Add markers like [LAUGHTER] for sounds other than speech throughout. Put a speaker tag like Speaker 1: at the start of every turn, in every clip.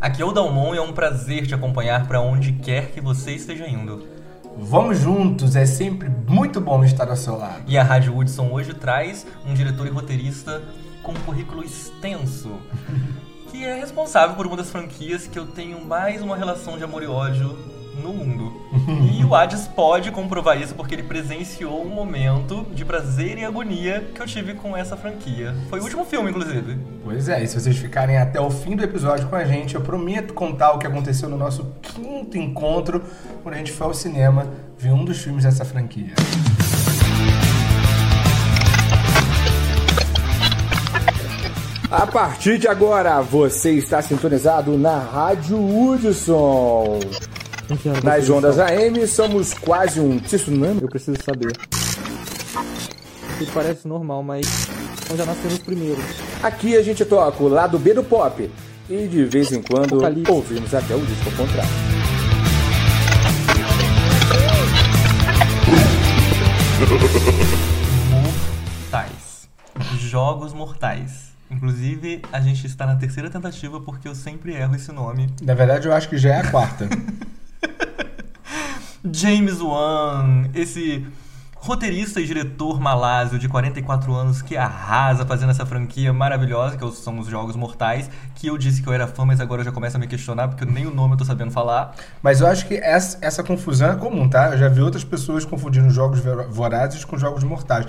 Speaker 1: Aqui é o Dalmon e é um prazer te acompanhar para onde quer que você esteja indo.
Speaker 2: Vamos juntos, é sempre muito bom estar ao seu lado.
Speaker 1: E a Rádio Woodson hoje traz um diretor e roteirista com um currículo extenso, [LAUGHS] que é responsável por uma das franquias que eu tenho mais uma relação de amor e ódio no mundo. e o Hades pode comprovar isso porque ele presenciou um momento de prazer e agonia que eu tive com essa franquia. Foi o último filme, inclusive.
Speaker 2: Pois é, e se vocês ficarem até o fim do episódio com a gente, eu prometo contar o que aconteceu no nosso quinto encontro, quando a gente foi ao cinema ver um dos filmes dessa franquia. A partir de agora, você está sintonizado na Rádio Hudson. Nas ondas AM, somos quase um tsunami.
Speaker 3: Eu preciso saber. Isso parece normal, mas nós já nascemos primeiros.
Speaker 2: Aqui a gente toca o lado B do pop. E de vez em quando Apocalipse. ouvimos até o disco contrário.
Speaker 1: Mortais. Jogos Mortais. Inclusive, a gente está na terceira tentativa porque eu sempre erro esse nome.
Speaker 2: Na verdade, eu acho que já é a quarta. [LAUGHS]
Speaker 1: James Wan, esse roteirista e diretor malásio de 44 anos que arrasa fazendo essa franquia maravilhosa, que são os Jogos Mortais, que eu disse que eu era fã, mas agora eu já começo a me questionar, porque nem o nome eu tô sabendo falar.
Speaker 2: Mas eu acho que essa, essa confusão é comum, tá? Eu já vi outras pessoas confundindo Jogos Vorazes com Jogos Mortais.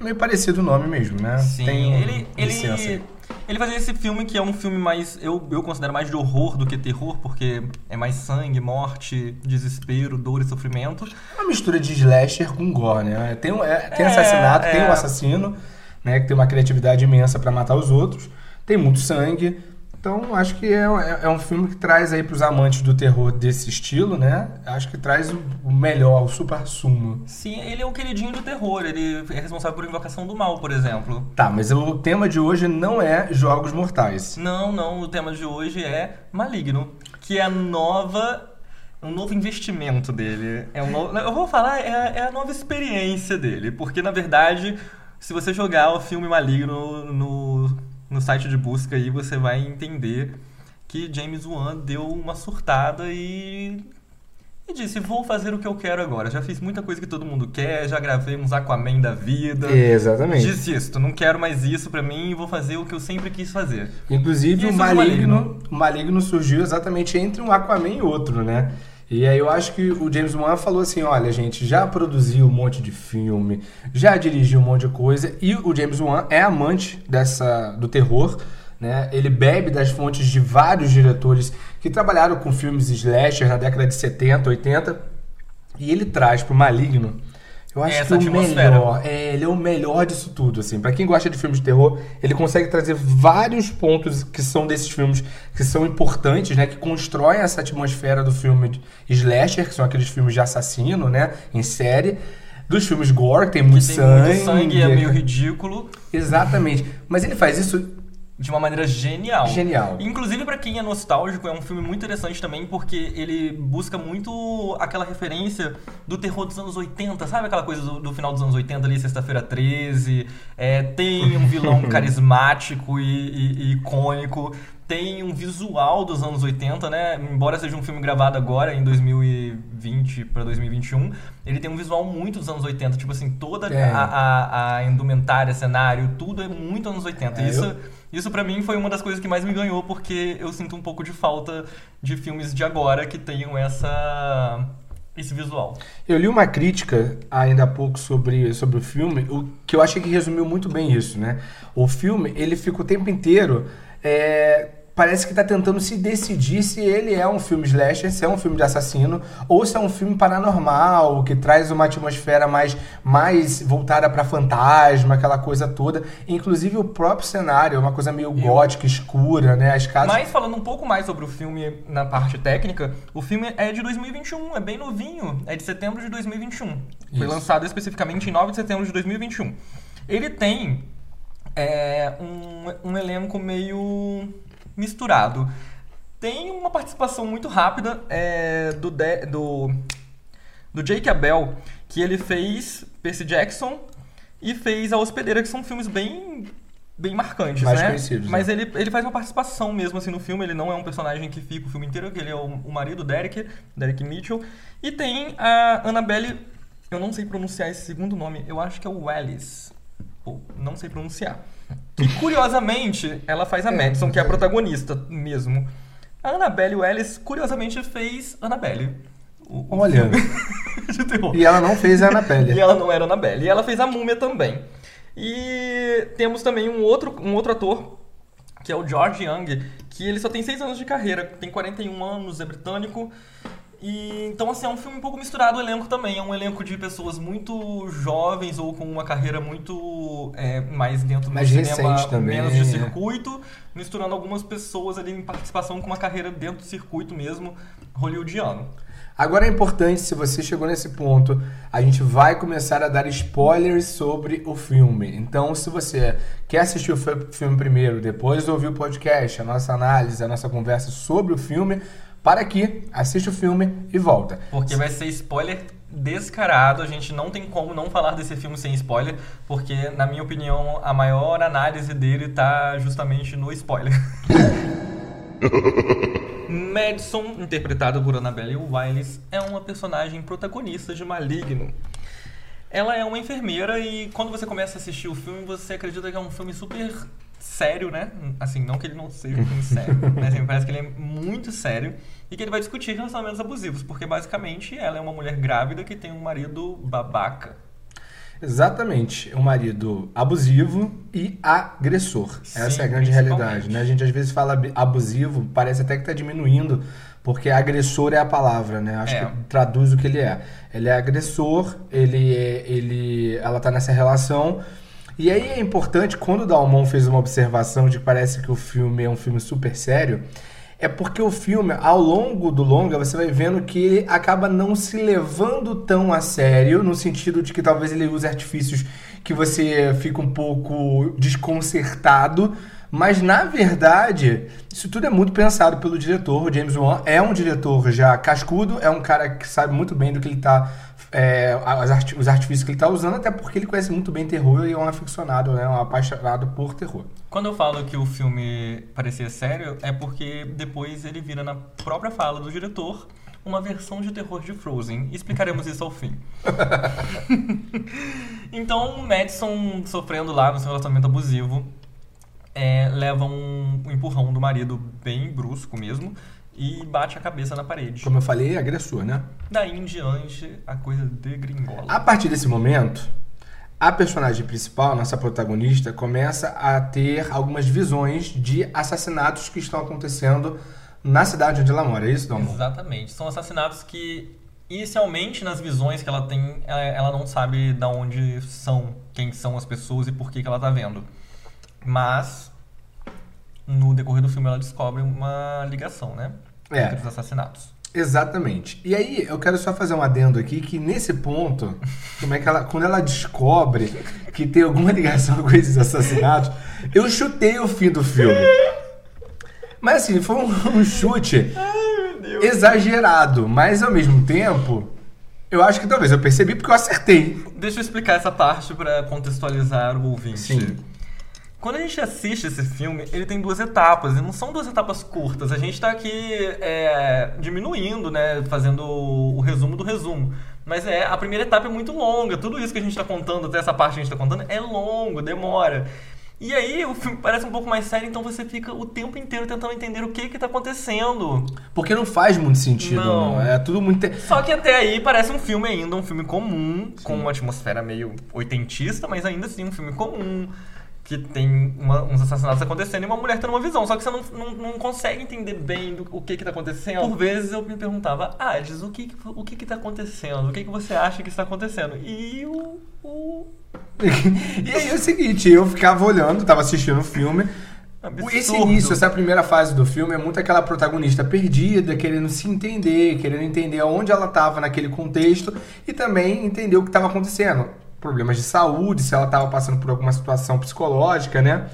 Speaker 2: É meio parecido o nome mesmo, né?
Speaker 1: Sim, Tem ele, ele, ele fazia esse filme que é um filme mais. Eu, eu considero mais de horror do que terror, porque é mais sangue, morte, desespero, dor e sofrimento.
Speaker 2: É uma mistura de slasher com gore, né? Tem, é, tem é, assassinato, é. tem um assassino, né? Que tem uma criatividade imensa para matar os outros. Tem muito sangue então, acho que é, é, é um filme que traz aí para os amantes do terror desse estilo, né? Acho que traz o melhor, o super sumo.
Speaker 1: Sim, ele é o queridinho do terror. Ele é responsável por Invocação do Mal, por exemplo.
Speaker 2: Tá, mas o tema de hoje não é Jogos Mortais.
Speaker 1: Não, não. O tema de hoje é Maligno, que é a nova um novo investimento dele. É um novo, eu vou falar, é, é, a nova experiência dele. Porque, na verdade, se você jogar o filme Maligno no, no site de busca aí você vai entender que James Wan deu uma surtada e e disse, vou fazer o que eu quero agora. Já fiz muita coisa que todo mundo quer, já gravei uns Aquaman da vida.
Speaker 2: Exatamente.
Speaker 1: Desisto, não quero mais isso pra mim e vou fazer o que eu sempre quis fazer.
Speaker 2: Inclusive, o Maligno, Maligno. o Maligno surgiu exatamente entre um Aquaman e outro, né? E aí eu acho que o James Wan falou assim, olha gente, já produziu um monte de filme, já dirigiu um monte de coisa e o James Wan é amante dessa do terror, né? Ele bebe das fontes de vários diretores que trabalharam com filmes slasher na década de 70, 80 e ele traz para o Maligno eu acho que o melhor, é, ele é o melhor disso tudo, assim. Para quem gosta de filmes de terror, ele consegue trazer vários pontos que são desses filmes que são importantes, né, que constroem essa atmosfera do filme slasher, que são aqueles filmes de assassino, né, em série, dos filmes gore, que tem muito que tem sangue, muito
Speaker 1: sangue é meio ridículo.
Speaker 2: Exatamente. Mas ele faz isso
Speaker 1: de uma maneira genial.
Speaker 2: Genial.
Speaker 1: Inclusive, para quem é nostálgico, é um filme muito interessante também, porque ele busca muito aquela referência do terror dos anos 80, sabe aquela coisa do, do final dos anos 80 ali, Sexta-feira 13? É, tem um vilão [LAUGHS] carismático e, e, e icônico tem um visual dos anos 80, né? Embora seja um filme gravado agora, em 2020 para 2021, ele tem um visual muito dos anos 80. Tipo assim, toda é. a, a, a, indumentária, cenário, tudo é muito anos 80. É, isso, eu... isso para mim foi uma das coisas que mais me ganhou, porque eu sinto um pouco de falta de filmes de agora que tenham essa esse visual.
Speaker 2: Eu li uma crítica ainda há pouco sobre, sobre o filme, o que eu achei que resumiu muito bem isso, né? O filme, ele fica o tempo inteiro é, parece que está tentando se decidir se ele é um filme slasher, se é um filme de assassino, ou se é um filme paranormal, que traz uma atmosfera mais, mais voltada para fantasma, aquela coisa toda. Inclusive o próprio cenário é uma coisa meio gótica, escura, né? As casas...
Speaker 1: Mas falando um pouco mais sobre o filme na parte técnica, o filme é de 2021, é bem novinho, é de setembro de 2021. Isso. Foi lançado especificamente em 9 de setembro de 2021. Ele tem é, um, um elenco meio misturado. Tem uma participação muito rápida é, do, de, do, do Jake Abel, que ele fez Percy Jackson e fez A Hospedeira, que são filmes bem bem marcantes,
Speaker 2: Mais
Speaker 1: né?
Speaker 2: conhecidos,
Speaker 1: Mas
Speaker 2: né?
Speaker 1: ele, ele faz uma participação mesmo assim no filme, ele não é um personagem que fica o filme inteiro, que ele é o, o marido Derek, Derek Mitchell. E tem a Annabelle, eu não sei pronunciar esse segundo nome, eu acho que é o Wallis. Pô, não sei pronunciar. E curiosamente, ela faz a Madison, que é a protagonista mesmo. A Annabelle Wallis, curiosamente, fez Annabelle. O- o
Speaker 2: Olha. [LAUGHS] E ela não fez a Annabelle.
Speaker 1: E ela não era Annabelle. E ela fez a Múmia também. E temos também um outro, um outro ator, que é o George Young, que ele só tem 6 anos de carreira, tem 41 anos, é britânico. E então assim, é um filme um pouco misturado o elenco também. É um elenco de pessoas muito jovens ou com uma carreira muito é, mais dentro do
Speaker 2: Mais
Speaker 1: cinema,
Speaker 2: recente também,
Speaker 1: menos de
Speaker 2: é.
Speaker 1: circuito, misturando algumas pessoas ali em participação com uma carreira dentro do circuito mesmo hollywoodiano.
Speaker 2: Agora é importante, se você chegou nesse ponto, a gente vai começar a dar spoilers sobre o filme. Então, se você quer assistir o fi- filme primeiro, depois ouvir o podcast, a nossa análise, a nossa conversa sobre o filme, para aqui, assiste o filme e volta.
Speaker 1: Porque vai ser spoiler descarado, a gente não tem como não falar desse filme sem spoiler, porque, na minha opinião, a maior análise dele tá justamente no spoiler. [LAUGHS] Madison, interpretada por Annabelle Wiles, é uma personagem protagonista de Maligno. Ela é uma enfermeira e quando você começa a assistir o filme, você acredita que é um filme super sério, né? Assim, não que ele não seja um filme sério, [LAUGHS] mas assim, parece que ele é muito sério e que ele vai discutir relacionamentos abusivos, porque basicamente ela é uma mulher grávida que tem um marido babaca.
Speaker 2: Exatamente. Um marido abusivo e agressor. Essa
Speaker 1: Sim,
Speaker 2: é a grande realidade, né? A gente às vezes fala ab- abusivo, parece até que tá diminuindo, porque agressor é a palavra, né? Acho
Speaker 1: É.
Speaker 2: que traduz o que ele é. Ele é agressor, ele é, ele ela tá nessa relação. E aí é importante quando o Dalmon fez uma observação de que parece que o filme é um filme super sério, é porque o filme, ao longo do longa, você vai vendo que ele acaba não se levando tão a sério, no sentido de que talvez ele use artifícios que você fica um pouco desconcertado, mas na verdade, isso tudo é muito pensado pelo diretor. O James Wan é um diretor já cascudo, é um cara que sabe muito bem do que ele tá. É, as arti- os artifícios que ele tá usando, até porque ele conhece muito bem terror e é um aficionado, né, um apaixonado por terror.
Speaker 1: Quando eu falo que o filme parecia sério, é porque depois ele vira na própria fala do diretor uma versão de terror de Frozen. Explicaremos isso ao fim. [LAUGHS] então, o Madison, sofrendo lá no seu relacionamento abusivo, é, leva um empurrão do marido bem brusco mesmo e bate a cabeça na parede.
Speaker 2: Como eu falei, é agressor, né?
Speaker 1: Daí em diante, a coisa degringola.
Speaker 2: A partir desse momento, a personagem principal, nossa protagonista, começa a ter algumas visões de assassinatos que estão acontecendo na cidade onde ela mora. É isso, Dom?
Speaker 1: Exatamente. São assassinatos que, inicialmente, nas visões que ela tem, ela, não sabe de onde são, quem são as pessoas e por que, que ela tá vendo. Mas, no decorrer do filme, ela descobre uma ligação, né?
Speaker 2: É.
Speaker 1: Entre os assassinatos.
Speaker 2: Exatamente. E aí, eu quero só fazer um adendo aqui que nesse ponto, como é que ela, quando ela descobre que tem alguma [LAUGHS] ligação com esses assassinatos, eu chutei o fim do filme. Mas assim, foi um, [LAUGHS] um chute exagerado, mas ao mesmo tempo, eu acho que talvez eu percebi porque eu acertei.
Speaker 1: Deixa eu explicar essa parte pra contextualizar o ouvinte.
Speaker 2: Sim.
Speaker 1: Quando a gente assiste esse filme, ele tem duas etapas, e não são duas etapas curtas. A gente tá aqui é, diminuindo, né? Fazendo o, o resumo do resumo. Mas é, a primeira etapa é muito longa. Tudo isso que a gente tá contando, até essa parte que a gente tá contando, é longo, demora. E aí o filme parece um pouco mais sério, então você fica o tempo inteiro tentando entender o que que tá acontecendo.
Speaker 2: Porque não faz muito sentido,
Speaker 1: Não.
Speaker 2: não. É tudo muito.
Speaker 1: Só que até aí parece um filme ainda, um filme comum, com uma atmosfera meio oitentista, mas ainda assim um filme comum. Que tem uma- uns assassinatos acontecendo e uma mulher tendo uma visão. Só que você não, não, não consegue entender bem do- o que que tá acontecendo. Por vezes eu me perguntava, Ades, o que o que que tá acontecendo? O que que você acha que está acontecendo? E o... o... [LAUGHS]
Speaker 2: e aí é o seguinte, eu ficava olhando, tava assistindo o filme.
Speaker 1: Absurdo.
Speaker 2: Esse início, essa primeira fase do filme é muito aquela protagonista perdida, querendo se entender, querendo entender onde ela estava naquele contexto e também entender o que estava acontecendo. Problemas de saúde, se ela estava passando por alguma situação psicológica, né?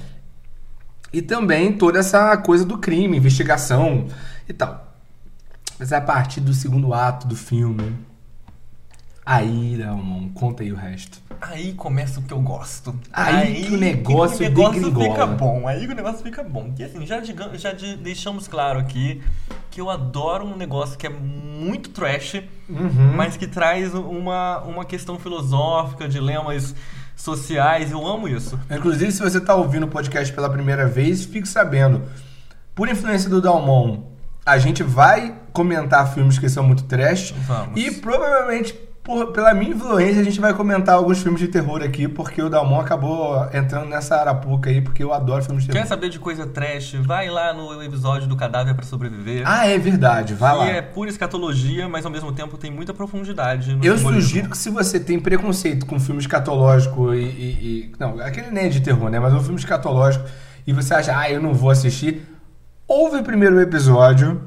Speaker 2: E também toda essa coisa do crime, investigação e tal. Mas a partir do segundo ato do filme, Aí, Dalmon, conta aí o resto.
Speaker 1: Aí começa o que eu gosto.
Speaker 2: Aí que o negócio
Speaker 1: que o negócio
Speaker 2: degringola.
Speaker 1: fica bom. Aí que o negócio fica bom. E assim, já, já de- deixamos claro aqui que eu adoro um negócio que é muito trash,
Speaker 2: Uhum.
Speaker 1: mas que traz uma, uma questão filosófica, dilemas sociais. Eu amo isso.
Speaker 2: Inclusive, se você tá ouvindo o podcast pela primeira vez, fique sabendo. Por influência do Dalmon, a gente vai comentar filmes que são muito trash.
Speaker 1: Vamos.
Speaker 2: E provavelmente, por- pela minha influência, a gente vai comentar alguns filmes de terror aqui, porque o Dalmon acabou entrando nessa arapuca aí, porque eu adoro filmes de
Speaker 1: Quer
Speaker 2: terror.
Speaker 1: saber de coisa trash? Vai lá no episódio do Cadáver pra Sobreviver.
Speaker 2: Ah, é verdade, vai
Speaker 1: que
Speaker 2: lá.
Speaker 1: é pura escatologia, mas ao mesmo tempo tem muita profundidade. No
Speaker 2: Eu
Speaker 1: simbolismo.
Speaker 2: sugiro que se você tem preconceito com filme escatológico e, e- e- Não, aquele nem é de terror, né? Mas um filme escatológico e você acha, ah, eu não vou assistir. Ouve primeiro o episódio,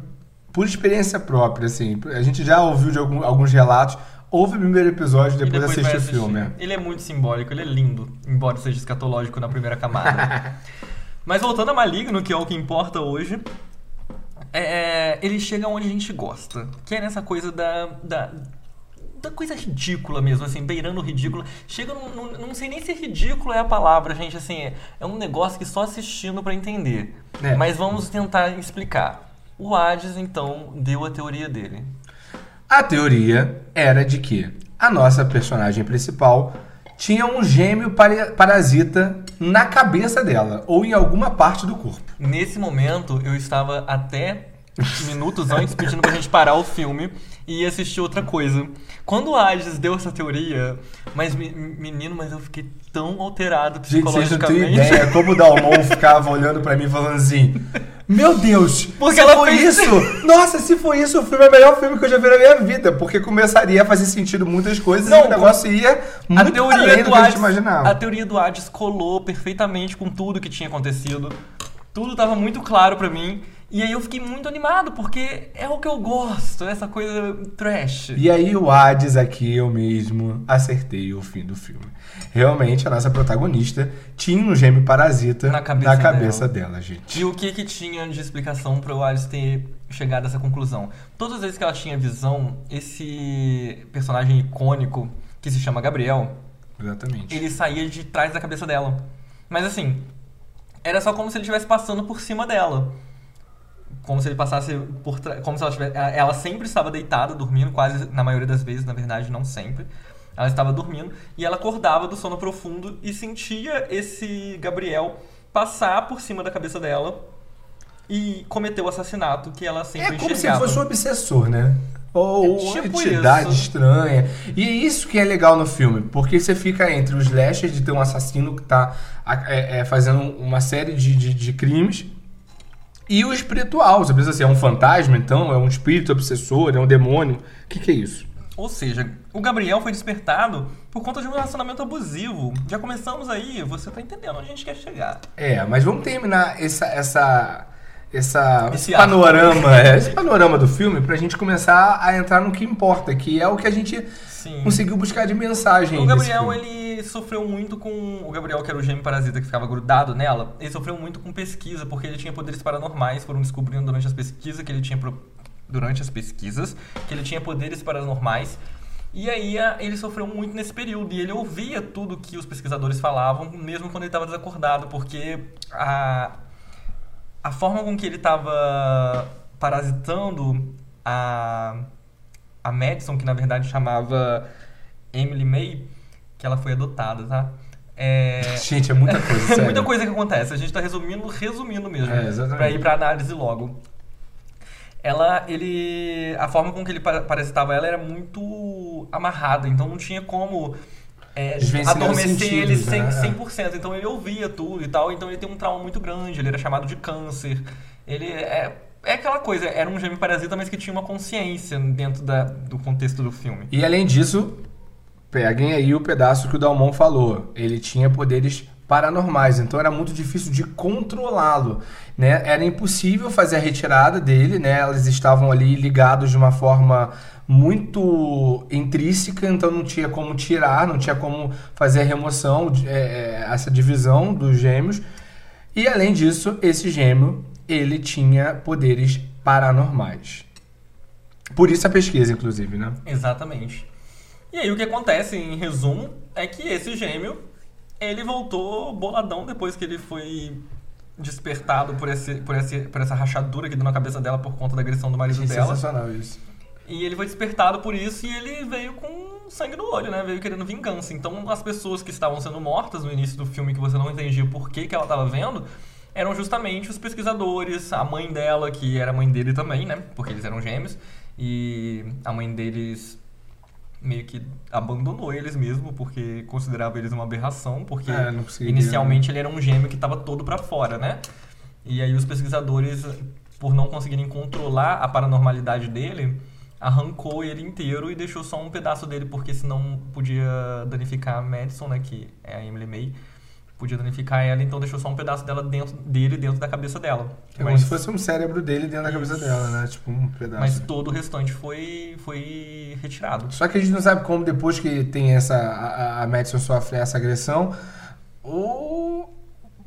Speaker 2: por experiência própria, assim. A gente já ouviu de algum- alguns relatos. Ouve o primeiro episódio e
Speaker 1: E
Speaker 2: depois, assiste o filme.
Speaker 1: Ele é muito simbólico, ele é lindo, embora seja escatológico na primeira camada. [LAUGHS] Mas voltando a Maligno, que é o que importa hoje, é, ele chega onde a gente gosta, que é nessa coisa da, da, da coisa ridícula mesmo, assim, beirando o ridículo. Chega num, num- não sei nem se ridículo é a palavra, gente, assim, é, é um negócio que só assistindo pra entender.
Speaker 2: É.
Speaker 1: Mas vamos tentar explicar. O Hades, então, deu a teoria dele.
Speaker 2: A teoria era de que a nossa personagem principal tinha um gêmeo parasita na cabeça dela, ou em alguma parte do corpo.
Speaker 1: Nesse momento, eu estava até minutos antes pedindo pra gente parar o filme e ir assistir outra coisa. Quando o Hades deu essa teoria, mas me- menino, mas eu fiquei tão alterado
Speaker 2: Gente, vocês não têm
Speaker 1: psicologicamente.
Speaker 2: ideia como o Dalmon ficava olhando pra mim falando assim: Meu Deus,
Speaker 1: Porque
Speaker 2: se
Speaker 1: ela
Speaker 2: foi
Speaker 1: fez-
Speaker 2: isso? [LAUGHS] Nossa, se foi isso, o filme é o melhor filme que eu já vi na minha vida. Porque começaria a fazer sentido muitas coisas
Speaker 1: Não,
Speaker 2: e o negócio ia
Speaker 1: A
Speaker 2: muito
Speaker 1: teoria,
Speaker 2: além do
Speaker 1: do
Speaker 2: que a gente
Speaker 1: Hades,
Speaker 2: imaginava.
Speaker 1: a teoria do Hades colou perfeitamente com tudo que tinha acontecido. Tudo tava muito claro pra mim. E aí eu fiquei muito animado, porque é o que eu gosto, essa coisa trash.
Speaker 2: E aí o Hades aqui eu mesmo acertei o fim do filme. Realmente a nossa protagonista tinha um gêmeo parasita
Speaker 1: Na cabeça
Speaker 2: cabeça dela, gente.
Speaker 1: E o que que tinha de explicação para o Alice ter chegado a essa conclusão? Todas as vezes que ela tinha visão, esse personagem icônico que se chama Gabriel,
Speaker 2: Exatamente.
Speaker 1: ele saía de trás da cabeça dela. Mas assim, era só como se ele estivesse passando por cima dela. Como se ele passasse por trás. Como se ela tivesse. Ela sempre estava deitada, dormindo, quase na maioria das vezes, na verdade, não sempre. Ela estava dormindo e ela acordava do sono profundo e sentia esse Gabriel passar por cima da cabeça dela e cometer o assassinato que ela sempre
Speaker 2: É como se
Speaker 1: enxergava.
Speaker 2: fosse um obsessor, né? Ou
Speaker 1: É
Speaker 2: uma
Speaker 1: tipo
Speaker 2: entidade
Speaker 1: isso.
Speaker 2: estranha. E é isso que é legal no filme, porque você fica entre os slashers de ter um assassino que tá a- é, é, fazendo uma série de, de, de crimes e o espiritual. Você pensa assim, é um fantasma, então? É um espírito obsessor? É um demônio? O que, que é isso?
Speaker 1: Ou seja, o Gabriel foi despertado por conta de um relacionamento abusivo. Já começamos aí, você tá entendendo onde a gente quer chegar.
Speaker 2: É, mas vamos terminar essa, essa, essa
Speaker 1: Esse
Speaker 2: esse panorama, é, esse panorama do filme pra gente começar a entrar no que importa, que é o que a gente
Speaker 1: Sim.
Speaker 2: conseguiu buscar de mensagem.
Speaker 1: O Gabriel, ele sofreu muito com. O Gabriel, que era o gêmeo parasita que ficava grudado nela, ele sofreu muito com pesquisa, porque ele tinha poderes paranormais. Foram descobrindo durante as pesquisas que ele tinha. pro- Durante as pesquisas, que ele tinha poderes paranormais. E aí ele sofreu muito nesse período. E ele ouvia tudo que os pesquisadores falavam, mesmo quando ele estava desacordado, porque a, a forma com que ele estava parasitando a, a Madison, que na verdade chamava Emily May, que ela foi adotada, tá? É, [LAUGHS]
Speaker 2: Gente, é muita coisa, [LAUGHS]
Speaker 1: é muita coisa que acontece. A gente tá resumindo, resumindo mesmo.
Speaker 2: É, exatamente.
Speaker 1: Pra ir pra análise logo. Ela, ele... A forma com que ele pa- parasitava ela era muito amarrada, então não tinha como... É, adormecer ele
Speaker 2: sentidos,
Speaker 1: 100%,
Speaker 2: né?
Speaker 1: 100%. Então ele ouvia tudo e tal. Então ele tem um trauma muito grande. Ele era chamado de câncer. Ele é... É aquela coisa, era um gêmeo parasita, mas que tinha uma consciência dentro da, do contexto do filme.
Speaker 2: E além disso, peguem aí o pedaço que o Dalmon falou. Ele tinha poderes paranormais, então era muito difícil de controlá-lo, né? Era impossível fazer a retirada dele, né? Elas estavam ali ligados de uma forma muito intrínseca, então não tinha como tirar, não tinha como fazer a remoção, é, é, essa divisão dos gêmeos. E além disso, esse gêmeo, ele tinha poderes paranormais. Por isso a pesquisa, inclusive, né?
Speaker 1: Exatamente. E aí o que acontece, em resumo, é que esse gêmeo, ele voltou boladão depois que ele foi despertado por, esse, por, esse, por essa rachadura que deu na cabeça dela por conta da agressão do marido
Speaker 2: Achei
Speaker 1: dela.
Speaker 2: sensacional isso.
Speaker 1: E ele foi despertado por isso e ele veio com sangue no olho, né? Veio querendo vingança. Então as pessoas que estavam sendo mortas no início do filme, que você não entendia por que, que ela estava vendo, eram justamente os pesquisadores, a mãe dela, que era mãe dele também, né? Porque eles eram gêmeos. E a mãe deles meio que abandonou eles mesmo, porque considerava eles uma aberração, porque
Speaker 2: É, não conseguia-
Speaker 1: inicialmente ele era um gêmeo que estava todo pra fora, né? E aí os pesquisadores, por não conseguirem controlar a paranormalidade dele, arrancou ele inteiro e deixou só um pedaço dele, porque senão podia danificar a Madison, né, que é a Emily May, podia danificar ela, então deixou só um pedaço ddela dentro dele, dentro da cabeça dela.
Speaker 2: É como
Speaker 1: Mas-
Speaker 2: se fosse um cérebro dele dentro da cabeça dela, né? Tipo, um pedaço.
Speaker 1: Mas todo o restante foi, foi retirado.
Speaker 2: Só que a gente não sabe como depois que tem essa. A, a Madison sofre essa agressão. O.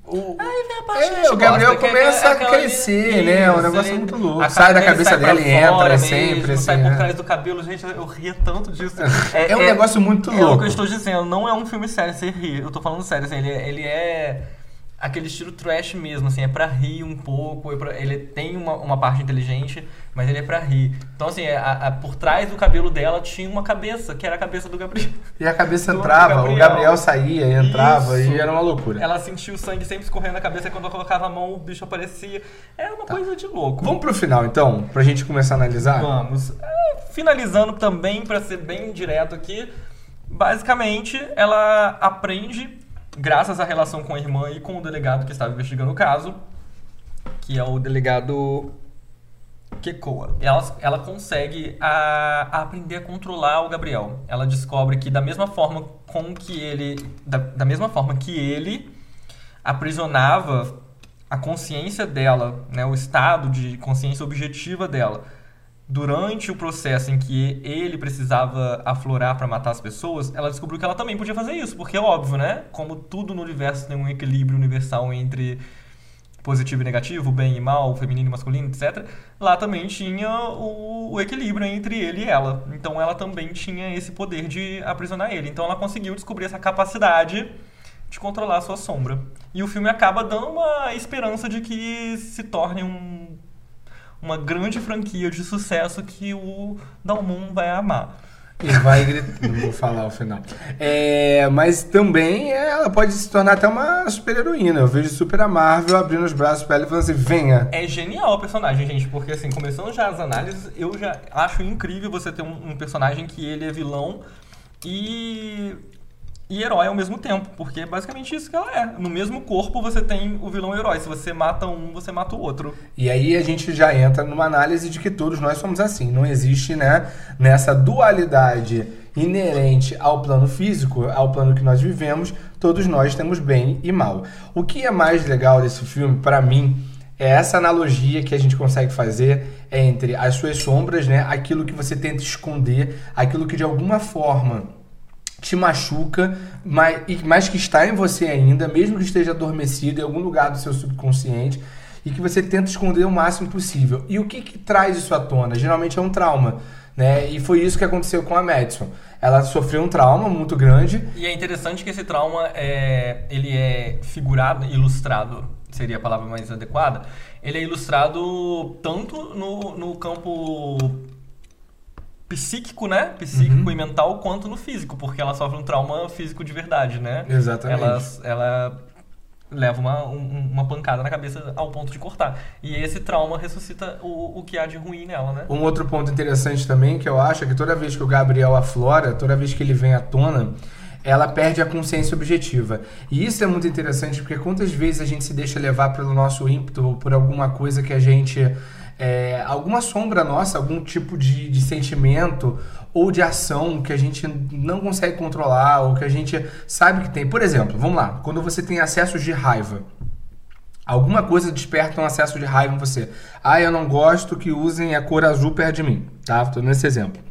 Speaker 2: O,
Speaker 1: Aí vem a parte
Speaker 2: é, o Gabriel
Speaker 1: gosta, que é
Speaker 2: começa a crescer, né? É um
Speaker 1: Isso,
Speaker 2: negócio
Speaker 1: ele-
Speaker 2: muito louco.
Speaker 1: a
Speaker 2: Sai da cabeça dele e entra
Speaker 1: mesmo,
Speaker 2: sempre, assim.
Speaker 1: Sai por
Speaker 2: né?
Speaker 1: trás do cabelo, gente, eu ria tanto disso. [LAUGHS]
Speaker 2: É um negócio muito
Speaker 1: É o
Speaker 2: louco.
Speaker 1: que eu estou dizendo, não é um filme sério, você ri. Eu tô falando sério, assim, ele, é- ele é aquele estilo trash mesmo, assim, é pra rir um pouco, é pra- ele tem uma, uma parte inteligente, mas ele é pra rir. Então, assim, é, a- a- por trás do cabelo dela tinha uma cabeça, que era a cabeça do Gabriel. [LAUGHS]
Speaker 2: E a cabeça
Speaker 1: Do
Speaker 2: entrava, o
Speaker 1: Gabriel.
Speaker 2: Gabriel saía, entrava
Speaker 1: Isso.
Speaker 2: e era uma loucura.
Speaker 1: Ela sentia o sangue sempre escorrendo na cabeça, e quando ela colocava a mão, o bicho aparecia. Era uma coisa de louco.
Speaker 2: Tá. Vamos pro final então, pra gente começar a analisar?
Speaker 1: Vamos. É, finalizando também, pra ser bem direto aqui, basicamente ela aprende, graças à relação com a irmã e com o delegado que estava investigando o caso, que é o delegado Kekoa. Ela, ela consegue a, a aprender a controlar o Gabriel. Ela descobre que da mesma forma com que ele, da, da mesma forma que ele aprisionava a consciência dela, né, o estado de consciência objetiva dela, durante o processo em que ele precisava aflorar para matar as pessoas, ela descobriu que ela também podia fazer isso, porque é óbvio, né? Como tudo no universo tem um equilíbrio universal entre positivo e negativo, bem e mal, feminino e masculino, etc. Lá também tinha o, o equilíbrio entre ele e ela. Então ela também tinha esse poder de aprisionar ele. Então ela conseguiu descobrir essa capacidade de controlar a sua sombra. E o filme acaba dando uma esperança de que se torne um, uma grande franquia de sucesso que o Dalmon vai amar.
Speaker 2: E vai gritar. Não vou falar o final. É, mas também ela pode se tornar até uma super heroína. Eu vejo super a Marvel abrindo os braços pra ela e falando assim: venha.
Speaker 1: É genial o personagem, gente, porque assim, começando já as análises, eu já acho incrível você ter um, um personagem que ele é vilão e, e herói ao mesmo tempo, porque é basicamente isso que ela é. No mesmo corpo você tem o vilão e o herói. Se você mata um, você mata o outro.
Speaker 2: E aí a gente já entra numa análise de que todos nós somos assim. Não existe, né, nessa dualidade inerente ao plano físico, ao plano que nós vivemos, todos nós temos bem e mal. O que é mais legal desse filme, pra mim, é essa analogia que a gente consegue fazer entre as suas sombras, né, aquilo que você tenta esconder, aquilo que de alguma forma te machuca, mas, mas que está em você ainda, mesmo que esteja adormecido em algum lugar do seu subconsciente, e que você tenta esconder o máximo possível. E o que, que traz isso à tona? Geralmente é um trauma. Né? E foi isso que aconteceu com a Madison. Ela sofreu um trauma muito grande.
Speaker 1: E é interessante que esse trauma é, ele é figurado, ilustrado, seria a palavra mais adequada. Ele é ilustrado tanto no, no campo psíquico, né? Psíquico e mental, quanto no físico, porque ela sofre um trauma físico de verdade, né?
Speaker 2: Exatamente.
Speaker 1: Ela, ela leva uma, um- uma pancada na cabeça ao ponto de cortar. E esse trauma ressuscita o, o que há de ruim nela, né?
Speaker 2: Um outro ponto interessante também que eu acho é que toda vez que o Gabriel aflora, toda vez que ele vem à tona, ela perde a consciência objetiva. E isso é muito interessante porque quantas vezes a gente se deixa levar pelo nosso ímpeto ou por alguma coisa que a gente. É, alguma sombra nossa, algum tipo de, de sentimento ou de ação que a gente não consegue controlar ou que a gente sabe que tem. Por exemplo, vamos lá, quando você tem acessos de raiva. Alguma coisa desperta um acesso de raiva em você. Ah, eu não gosto que usem a cor azul perto de mim, tá? Tô nesse exemplo.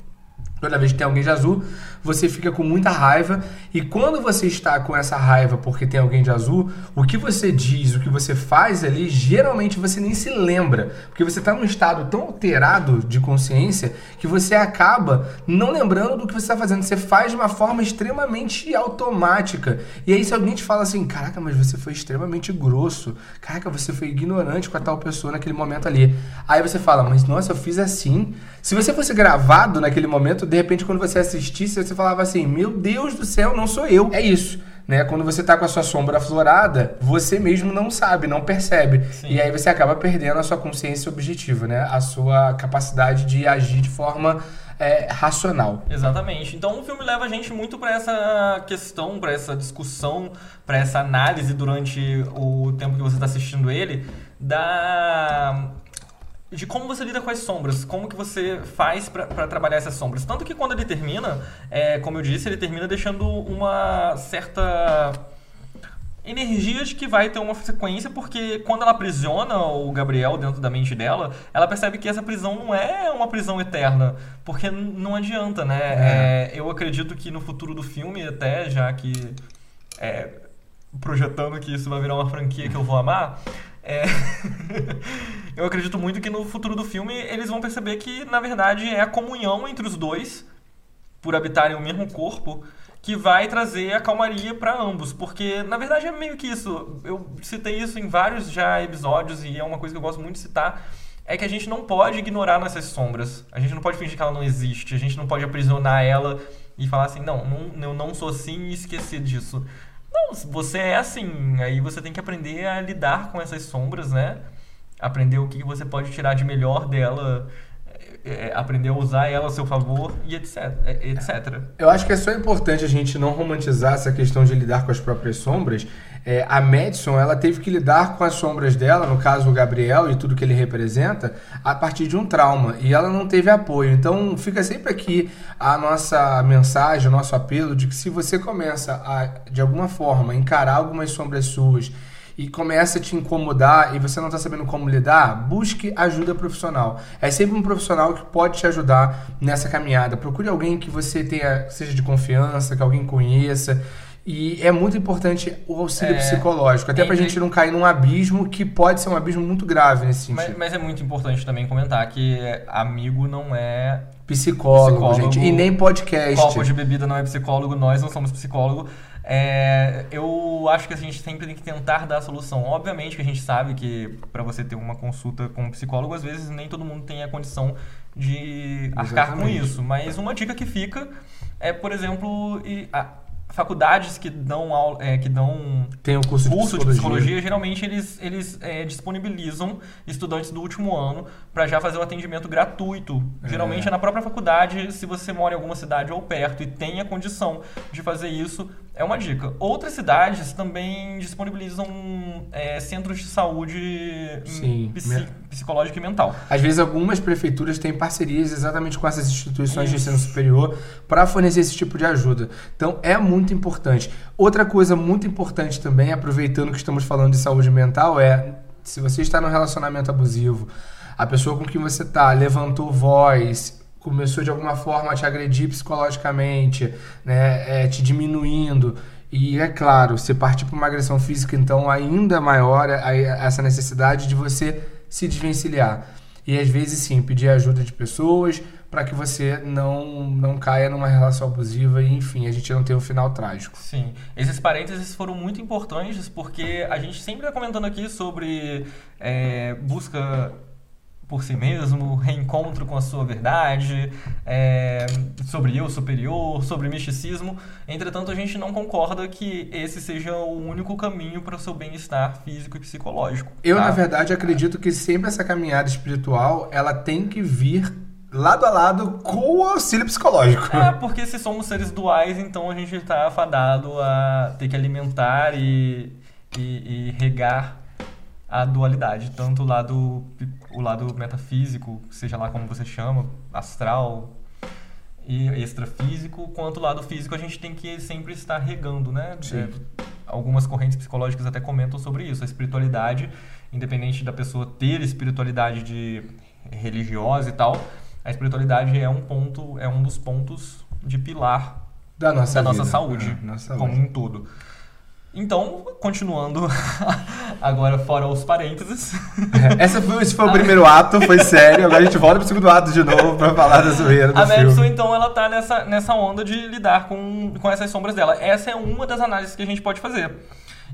Speaker 2: Toda vez que tem alguém de azul, você fica com muita raiva. E quando você está com essa raiva porque tem alguém de azul, o que você diz, o que você faz ali, geralmente você nem se lembra. Porque você está num estado tão alterado de consciência que você acaba não lembrando do que você está fazendo. Você faz de uma forma extremamente automática. E aí, se alguém te fala assim: Caraca, mas você foi extremamente grosso. Caraca, você foi ignorante com a tal pessoa naquele momento ali. Aí você fala: Mas nossa, eu fiz assim. Se você fosse gravado naquele momento, de repente, quando você assistisse, você falava assim: Meu Deus do céu, não sou eu. É isso. Né? Quando você tá com a sua sombra aflorada, você mesmo não sabe, não percebe.
Speaker 1: Sim.
Speaker 2: E aí você acaba perdendo a sua consciência objetiva, né? A sua capacidade de agir de forma é, racional.
Speaker 1: Exatamente. Então o filme leva a gente muito para essa questão, para essa discussão, para essa análise durante o tempo que você está assistindo ele, da de como você lida com as sombras, como que você faz para trabalhar essas sombras. Tanto que quando ele termina, é, como eu disse, ele termina deixando uma certa energia de que vai ter uma sequência, porque quando ela aprisiona o Gabriel dentro da mente dela, ela percebe que essa prisão não é uma prisão eterna, porque não adianta, né? É, eu acredito que no futuro do filme, até já que é, projetando que isso vai virar uma franquia que eu vou amar, é, [LAUGHS] eu acredito muito que no futuro do filme eles vão perceber que, na verdade, é a comunhão entre os dois, por habitarem o mesmo corpo, que vai trazer a calmaria para ambos. Porque, na verdade, é meio que isso. Eu citei isso em vários já episódios e é uma coisa que eu gosto muito de citar. É que a gente não pode ignorar nossas sombras. A gente não pode fingir que ela não existe. A gente não pode aprisionar ela e falar assim: não, não eu não sou assim e esquecer disso. Não, você é assim. Aí você tem que aprender a lidar com essas sombras, né? Aprender o que você pode tirar de melhor dela, é, é, aprender a usar ela a seu favor e etc. é, etc.
Speaker 2: Eu acho que é só importante a gente não romantizar essa questão de lidar com as próprias sombras. É, a Madison, ela teve que lidar com as sombras dela, no caso o Gabriel e tudo que ele representa, a partir de um trauma. E ela não teve apoio. Então fica sempre aqui a nossa mensagem, o nosso apelo de que se você começa a, de alguma forma, encarar algumas sombras suas e começa a te incomodar e você não está sabendo como lidar, busque ajuda profissional. É sempre um profissional que pode te ajudar nessa caminhada. Procure alguém que você tenha, seja de confiança, que alguém conheça. E é muito importante o auxílio
Speaker 1: É,
Speaker 2: psicológico, até pra
Speaker 1: entre-
Speaker 2: gente não cair num abismo que pode ser um abismo muito grave nesse sentido.
Speaker 1: Mas, mas é muito importante também comentar que amigo não é
Speaker 2: Psicólogo,
Speaker 1: Psicólogo,
Speaker 2: gente, e nem podcast.
Speaker 1: copo de bebida, não é psicólogo, nós não somos psicólogo. É, eu acho que a gente sempre tem que tentar dar a solução. Obviamente que a gente sabe que para você ter uma consulta com um psicólogo, às vezes nem todo mundo tem a condição de arcar com
Speaker 2: Exatamente.
Speaker 1: isso. Mas uma dica que fica é, por exemplo, e- a- faculdades que dão aula, é, que dão
Speaker 2: Tem o curso,
Speaker 1: curso
Speaker 2: de psicologia.
Speaker 1: geralmente eles, eles é, disponibilizam estudantes do último ano para já fazer o atendimento gratuito. Geralmente é na própria faculdade, se você mora em alguma cidade ou perto e tem a condição de fazer isso, é uma dica. Outras cidades também disponibilizam é, centros de saúde hum,
Speaker 2: Sim,
Speaker 1: psi- psicológica e mental.
Speaker 2: Às vezes algumas prefeituras têm parcerias exatamente com essas instituições de
Speaker 1: Isso.
Speaker 2: ensino superior para fornecer esse tipo de ajuda. Então é muito importante. Outra coisa muito importante também, aproveitando que estamos falando de saúde mental, é se você está num relacionamento abusivo, a pessoa com quem você está levantou voz, começou de alguma forma a te agredir psicologicamente, né, é, te diminuindo. E é claro, se partir para uma agressão física, então ainda maior é a- essa necessidade de você se desvencilhar. E às vezes sim, pedir ajuda de pessoas para que você não, não caia numa relação abusiva e enfim, a gente não tenha um final trágico.
Speaker 1: Sim, esses parênteses foram muito importantes porque a gente sempre está comentando aqui sobre é, busca por si mesmo, reencontro com a sua verdade, é, sobre eu superior, sobre misticismo. Entretanto, a gente não concorda que esse seja o único caminho para o seu bem-estar físico e psicológico.
Speaker 2: Eu,
Speaker 1: tá?
Speaker 2: na verdade, acredito que sempre essa caminhada espiritual, ela tem que vir lado a lado com o auxílio psicológico.
Speaker 1: É, porque se somos seres duais, então a gente está afadado a ter que alimentar e, e, e regar a dualidade, tanto o lado, o lado metafísico, seja lá como você chama, astral e extrafísico, quanto o lado físico a gente tem que sempre estar regando, né?
Speaker 2: Sim.
Speaker 1: É, algumas correntes psicológicas até comentam sobre isso, a espiritualidade, independente da pessoa ter espiritualidade de religiosa e tal, a espiritualidade é um ponto, é um dos pontos de pilar
Speaker 2: Da nossa,
Speaker 1: da nossa
Speaker 2: vida.
Speaker 1: saúde,
Speaker 2: É, nossa
Speaker 1: como
Speaker 2: saúde.
Speaker 1: um todo. Então, continuando [LAUGHS] agora fora os parênteses,
Speaker 2: É, Essa foi, esse foi o primeiro ato, foi sério. Agora a gente volta pro segundo ato de novo pra falar da zoeira do
Speaker 1: a Madison,
Speaker 2: filme.
Speaker 1: então, ela tá nessa, nessa onda de lidar com, com essas sombras dela. Essa é uma das análises que a gente pode fazer.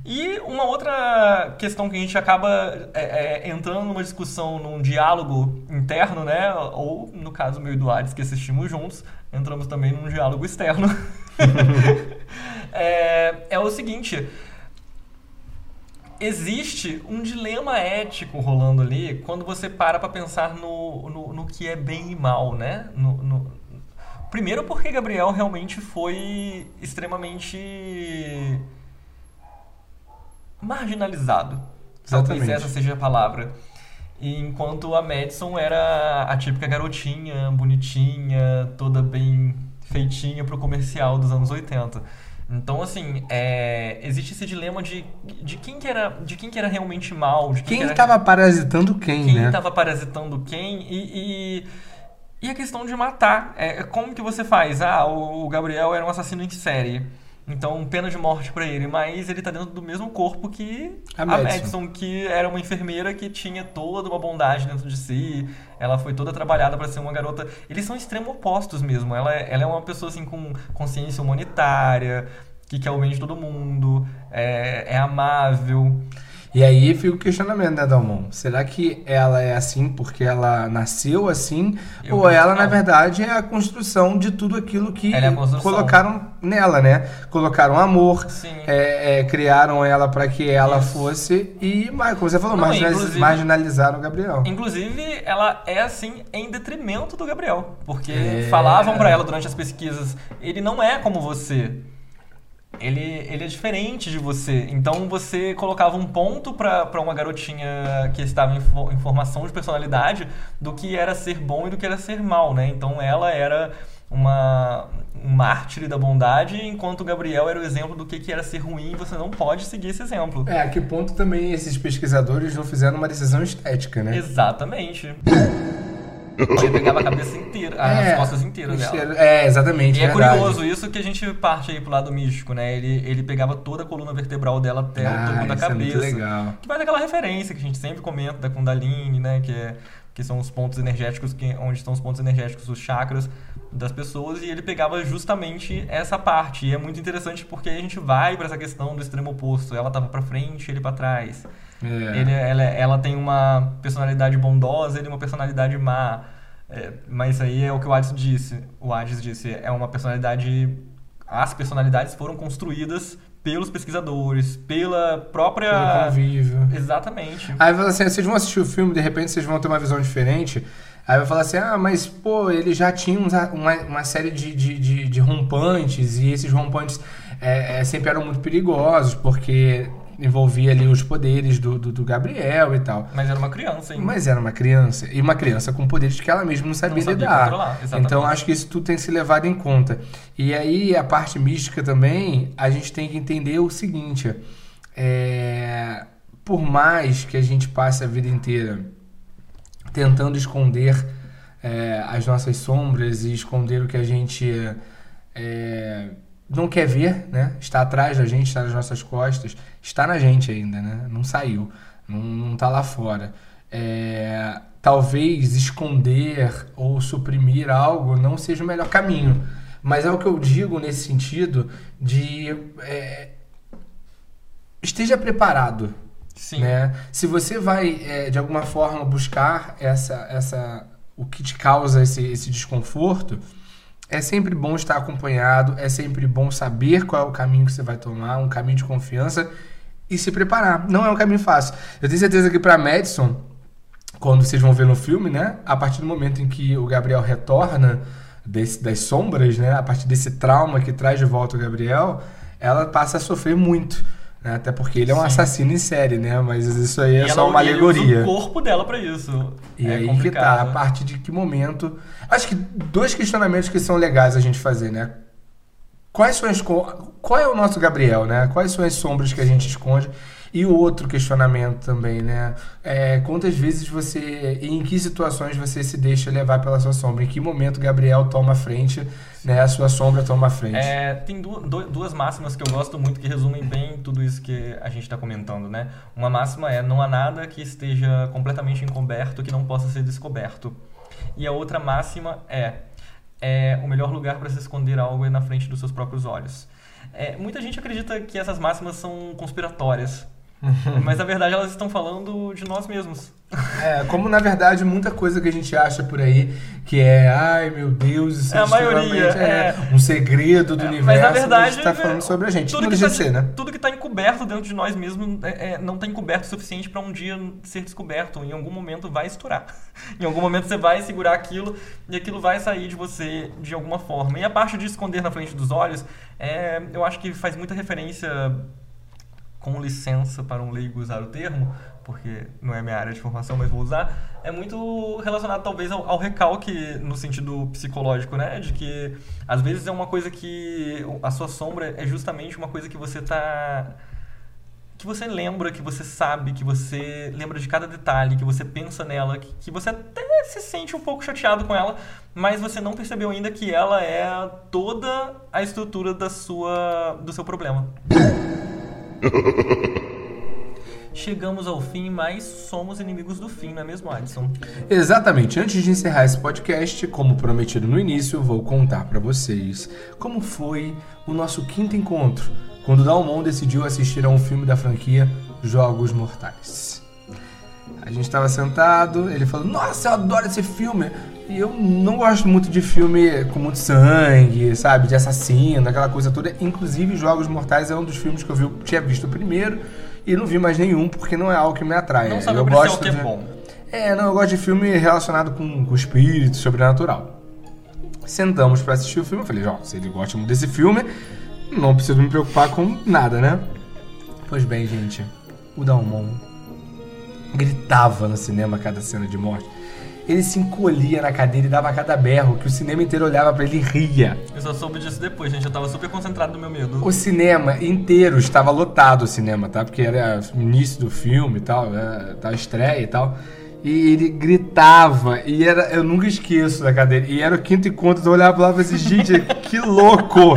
Speaker 1: E uma outra questão que a gente acaba é, é, entrando numa discussão, num diálogo interno, né? Ou, no caso meu e do Hades, que assistimos juntos, entramos também num diálogo externo. [LAUGHS] é, é o seguinte. Existe um dilema ético rolando ali quando você para pra pensar no, no, no que é bem e mal, né? No, no- Primeiro porque Gabriel realmente foi extremamente marginalizado. Talvez
Speaker 2: Exatamente.
Speaker 1: essa seja a palavra. E enquanto a Madison era a típica garotinha, bonitinha, toda bem feitinha pro comercial dos anos 80. Então, assim, é, existe esse dilema de, de, quem que era, de quem que era realmente mal, de quem,
Speaker 2: Quem
Speaker 1: que
Speaker 2: parasitando quem,
Speaker 1: quem
Speaker 2: né?
Speaker 1: estava parasitando quem e, e, e a questão de matar. É, como que você faz? Ah, o Gabriel era um assassino em série. Então, pena de morte pra ele. Mas ele tá dentro do mesmo corpo que
Speaker 2: A
Speaker 1: a
Speaker 2: Madison.
Speaker 1: Madison, que era uma enfermeira que tinha toda uma bondade dentro de si. Ela foi toda trabalhada pra ser uma garota. Eles são extremo opostos mesmo. Ela, é- ela é uma pessoa assim com consciência humanitária, que quer o bem de todo mundo, é, é amável.
Speaker 2: E aí fica o questionamento, né, Dalmon? Será que ela é assim porque ela nasceu assim?
Speaker 1: Eu
Speaker 2: ou ela, na verdade, é a construção de tudo aquilo que
Speaker 1: é
Speaker 2: colocaram nela, né? Colocaram amor, é, é, criaram ela para que ela
Speaker 1: Isso.
Speaker 2: fosse e, como você falou,
Speaker 1: Não,
Speaker 2: marginaliz- marginalizaram o Gabriel.
Speaker 1: Inclusive, ela é assim em detrimento do Gabriel. Porque
Speaker 2: É.
Speaker 1: falavam pra ela durante as pesquisas: ele não é como você. Ele, ele é diferente de você. Então você colocava um ponto pra pra uma garotinha que estava em, fo- em formação de personalidade do que era ser bom e do que era ser mal, né? Então ela era uma, um mártir da bondade, enquanto o Gabriel era o exemplo do que, que era ser ruim e você não pode seguir esse exemplo.
Speaker 2: É, a que ponto também esses pesquisadores não fizeram uma decisão estética, né?
Speaker 1: Exatamente. [COUGHS] Ele pegava a cabeça inteira, as costas inteiras dela.
Speaker 2: É, exatamente.
Speaker 1: E é
Speaker 2: verdade.
Speaker 1: curioso isso que a gente parte aí pro lado místico, né? Ele, ele pegava toda a coluna vertebral dela até o
Speaker 2: Ah,
Speaker 1: topo da
Speaker 2: isso é
Speaker 1: cabeça.
Speaker 2: legal.
Speaker 1: Que vai daquela referência que a gente sempre comenta da Kundalini, né? Que, é, que são os pontos energéticos, que, onde estão os pontos energéticos, os chakras das pessoas. E ele pegava justamente essa parte. E é muito interessante porque a gente vai pra essa questão do extremo oposto. Ela tava pra frente, ele pra trás.
Speaker 2: É.
Speaker 1: Ele, ela, ela tem uma personalidade bondosa, ele uma personalidade má. É, mas isso aí é o que o Hades disse. O Hades disse, é uma personalidade... As personalidades foram construídas pelos pesquisadores, pela própria...
Speaker 2: Pelo convívio.
Speaker 1: Exatamente.
Speaker 2: Aí fala assim, vocês vão assistir o filme, de repente vocês vão ter uma visão diferente. Aí vai falar assim, ah, mas pô, ele já tinha uma, uma série de, de, de, de rompantes, e esses rompantes é, é, sempre eram muito perigosos, porque envolvia ali os poderes do, do, do Gabriel e tal.
Speaker 1: Mas era uma criança, hein?
Speaker 2: Mas era uma criança, e uma criança com poderes que ela mesma não sabia,
Speaker 1: Não sabia
Speaker 2: lidar. então acho que isso tudo tem que ser levado em conta. E aí a parte mística também, a gente tem que entender o seguinte: é, por mais que a gente passe a vida inteira tentando esconder é, as nossas sombras e esconder o que a gente é, não quer ver, né? Está atrás da gente, está nas nossas costas, está na gente ainda, né? Não saiu, não, não tá lá fora. É, talvez esconder ou suprimir algo não seja o melhor caminho, mas é o que eu digo nesse sentido de é, esteja preparado,
Speaker 1: Sim.
Speaker 2: né? Se você vai é, de alguma forma buscar essa, essa, o que te causa esse, esse desconforto, é sempre bom estar acompanhado, é sempre bom saber qual é o caminho que você vai tomar, um caminho de confiança e se preparar. Não é um caminho fácil. Eu tenho certeza que para Madison, quando vocês vão ver no filme, né, a partir do momento em que o Gabriel retorna desse, das sombras, né, a partir desse trauma que traz de volta o Gabriel, ela passa a sofrer muito. Né, Até porque ele é um
Speaker 1: Sim.
Speaker 2: assassino em série, né? Mas isso aí é
Speaker 1: E
Speaker 2: só
Speaker 1: ela-
Speaker 2: uma
Speaker 1: e ele usa
Speaker 2: alegoria.
Speaker 1: o corpo dela pra isso.
Speaker 2: E
Speaker 1: é
Speaker 2: aí que
Speaker 1: complicado.
Speaker 2: tá, a partir de que momento. Acho que dois questionamentos que são legais a gente fazer, né? Quais são as. Qual é o nosso Gabriel, né? Quais são as sombras que a gente esconde? E o outro questionamento também, né? É, quantas vezes você, em que situações você se deixa levar pela sua sombra? Em que momento Gabriel toma frente, né? A sua sombra toma frente?
Speaker 1: É, tem du duas máximas que eu gosto muito que resumem bem tudo isso que a gente está comentando, né? Uma máxima é: não há nada que esteja completamente encoberto que não possa ser descoberto. E a outra máxima é: é o melhor lugar para se esconder algo é na frente dos seus próprios olhos. É, muita gente acredita que essas máximas são conspiratórias. [LAUGHS] Mas na verdade elas estão falando de nós mesmos.
Speaker 2: É, como na verdade muita coisa que a gente acha por aí que é, ai meu Deus, isso
Speaker 1: é, a maioria,
Speaker 2: é, é, um segredo do
Speaker 1: é,
Speaker 2: universo.
Speaker 1: Mas na verdade
Speaker 2: está falando sobre a gente.
Speaker 1: Tudo que, tá, ser, né? tudo que tá encoberto dentro de nós mesmos é, é não está encoberto o suficiente para um dia ser descoberto. Em algum momento vai estourar. [LAUGHS] em algum momento você vai segurar aquilo e aquilo vai sair de você de alguma forma. E a parte de esconder na frente dos olhos, é, eu acho que faz muita referência com licença para um leigo usar o termo, porque não é minha área de formação, mas vou usar, é muito relacionado talvez ao, ao, recalque no sentido psicológico, né? De que às vezes é uma coisa que a sua sombra é justamente uma coisa que você tá que você lembra, que você sabe, que você lembra de cada detalhe, que você pensa nela, que, que você até se sente um pouco chateado com ela, mas você não percebeu ainda que ela é toda a estrutura da sua do seu problema. [LAUGHS] Chegamos ao fim, mas somos inimigos do fim, não é mesmo, Adson?
Speaker 2: Exatamente. Antes de encerrar esse podcast, como prometido no início, vou contar para vocês como foi o nosso quinto encontro, quando Dalmon decidiu assistir a um filme da franquia Jogos Mortais. A gente estava sentado, ele falou: Nossa, eu adoro esse filme. E eu não gosto muito de filme com muito sangue, sabe? De assassino, aquela coisa toda. Inclusive, Jogos Mortais é um dos filmes que eu vi, tinha visto primeiro e não vi mais nenhum porque não é algo que me atrai.
Speaker 1: Não sabe
Speaker 2: eu
Speaker 1: gosto que é de... é bom.
Speaker 2: É, não, eu gosto de filme relacionado com, com espírito, sobrenatural. Sentamos para assistir o filme. Eu falei, ó, se ele gosta muito desse filme, não preciso me preocupar com nada, né? Pois bem, gente, o Dalmon gritava no cinema cada cena de morte ele se encolhia na cadeira e dava cada berro, que o cinema inteiro olhava para ele e ria.
Speaker 1: Eu só soube disso depois, gente. Eu tava super concentrado no meu medo.
Speaker 2: O cinema inteiro estava lotado, o cinema, tá? Porque era o início do filme e tal, era, tá, estreia e tal. E ele gritava, e era. Eu nunca esqueço da cadeira. E era o quinto encontro, eu olhava lá e falava assim, gente, que louco!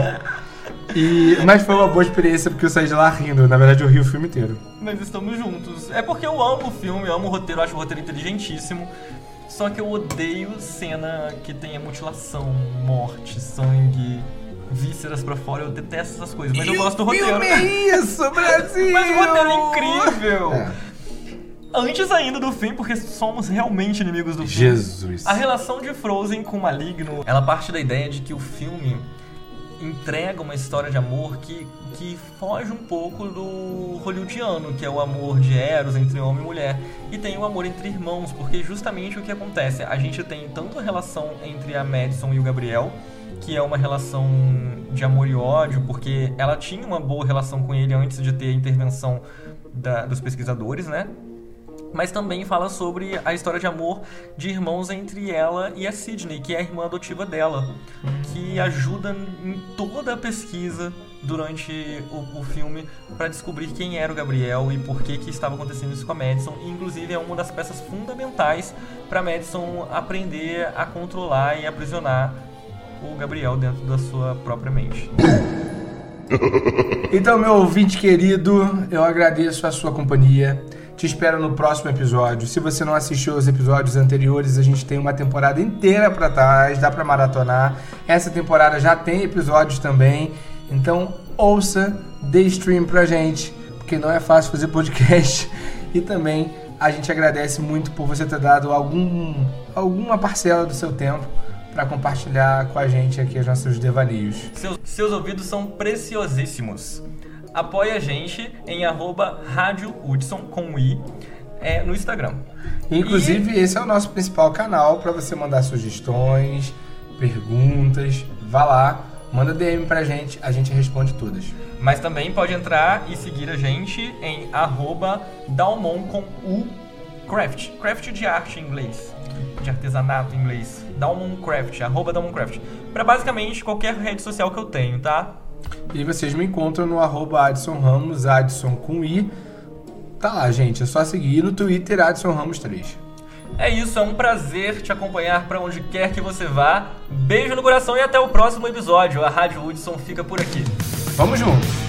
Speaker 2: E, mas foi uma boa experiência porque eu saí de lá rindo. Na verdade, eu ri o filme inteiro.
Speaker 1: Mas estamos juntos. É porque eu amo o filme, eu amo o roteiro, acho o roteiro inteligentíssimo. Só que eu odeio cena que tenha mutilação, morte, sangue, vísceras pra fora. Eu detesto essas coisas, mas eu gosto do roteiro.
Speaker 2: Filme é isso, Brasil! [LAUGHS]
Speaker 1: mas o roteiro é incrível! É. Antes ainda do fim, porque somos realmente inimigos do
Speaker 2: fim. Jesus.
Speaker 1: A relação de Frozen com o Maligno, ela parte da ideia de que o filme entrega uma história de amor que, que foge um pouco do hollywoodiano, que é o amor de Eros entre homem e mulher, e tem o amor entre irmãos, porque justamente o que acontece, a gente tem tanto a relação entre a Madison e o Gabriel, que é uma relação de amor e ódio, porque ela tinha uma boa relação com ele antes de ter a intervenção da, dos pesquisadores, né? Mas também fala sobre a história de amor de irmãos entre ela e a Sidney, que é a irmã adotiva dela, que ajuda em toda a pesquisa durante o, o filme para descobrir quem era o Gabriel e por que que estava acontecendo isso com a Madison. E, inclusive é uma das peças fundamentais para Madison aprender a controlar e aprisionar o Gabriel dentro da sua própria mente.
Speaker 2: Então, meu ouvinte querido, eu agradeço a sua companhia. Te espero no próximo episódio. Se você não assistiu os episódios anteriores, a gente tem uma temporada inteira para trás, dá para maratonar. Essa temporada já tem episódios também. Então, ouça, dê stream pra gente, porque não é fácil fazer podcast. E também a gente agradece muito por você ter dado algum, alguma parcela do seu tempo para compartilhar com a gente aqui os nossos devaneios.
Speaker 1: Seus, seus ouvidos são preciosíssimos apoie a gente em arroba Rádio Hudson com I é, no Instagram.
Speaker 2: Inclusive, e... esse é o nosso principal canal para você mandar sugestões, perguntas. Vá lá, manda DM pra gente, a gente responde todas.
Speaker 1: Mas também pode entrar e seguir a gente em arroba Dalmon com U Craft. Craft de arte em inglês. De artesanato em inglês. Dalmon Craft, arroba Dalmon Craft. Pra basicamente qualquer rede social que eu tenho, tá?
Speaker 2: E vocês me encontram no arroba Adson Ramos, Adson com I, tá lá, gente. É só seguir no Twitter, Adson Ramos 3.
Speaker 1: É isso, é um prazer te acompanhar para onde quer que você vá. Beijo no coração e até o próximo episódio. A Rádio Hudson fica por aqui.
Speaker 2: Vamos juntos!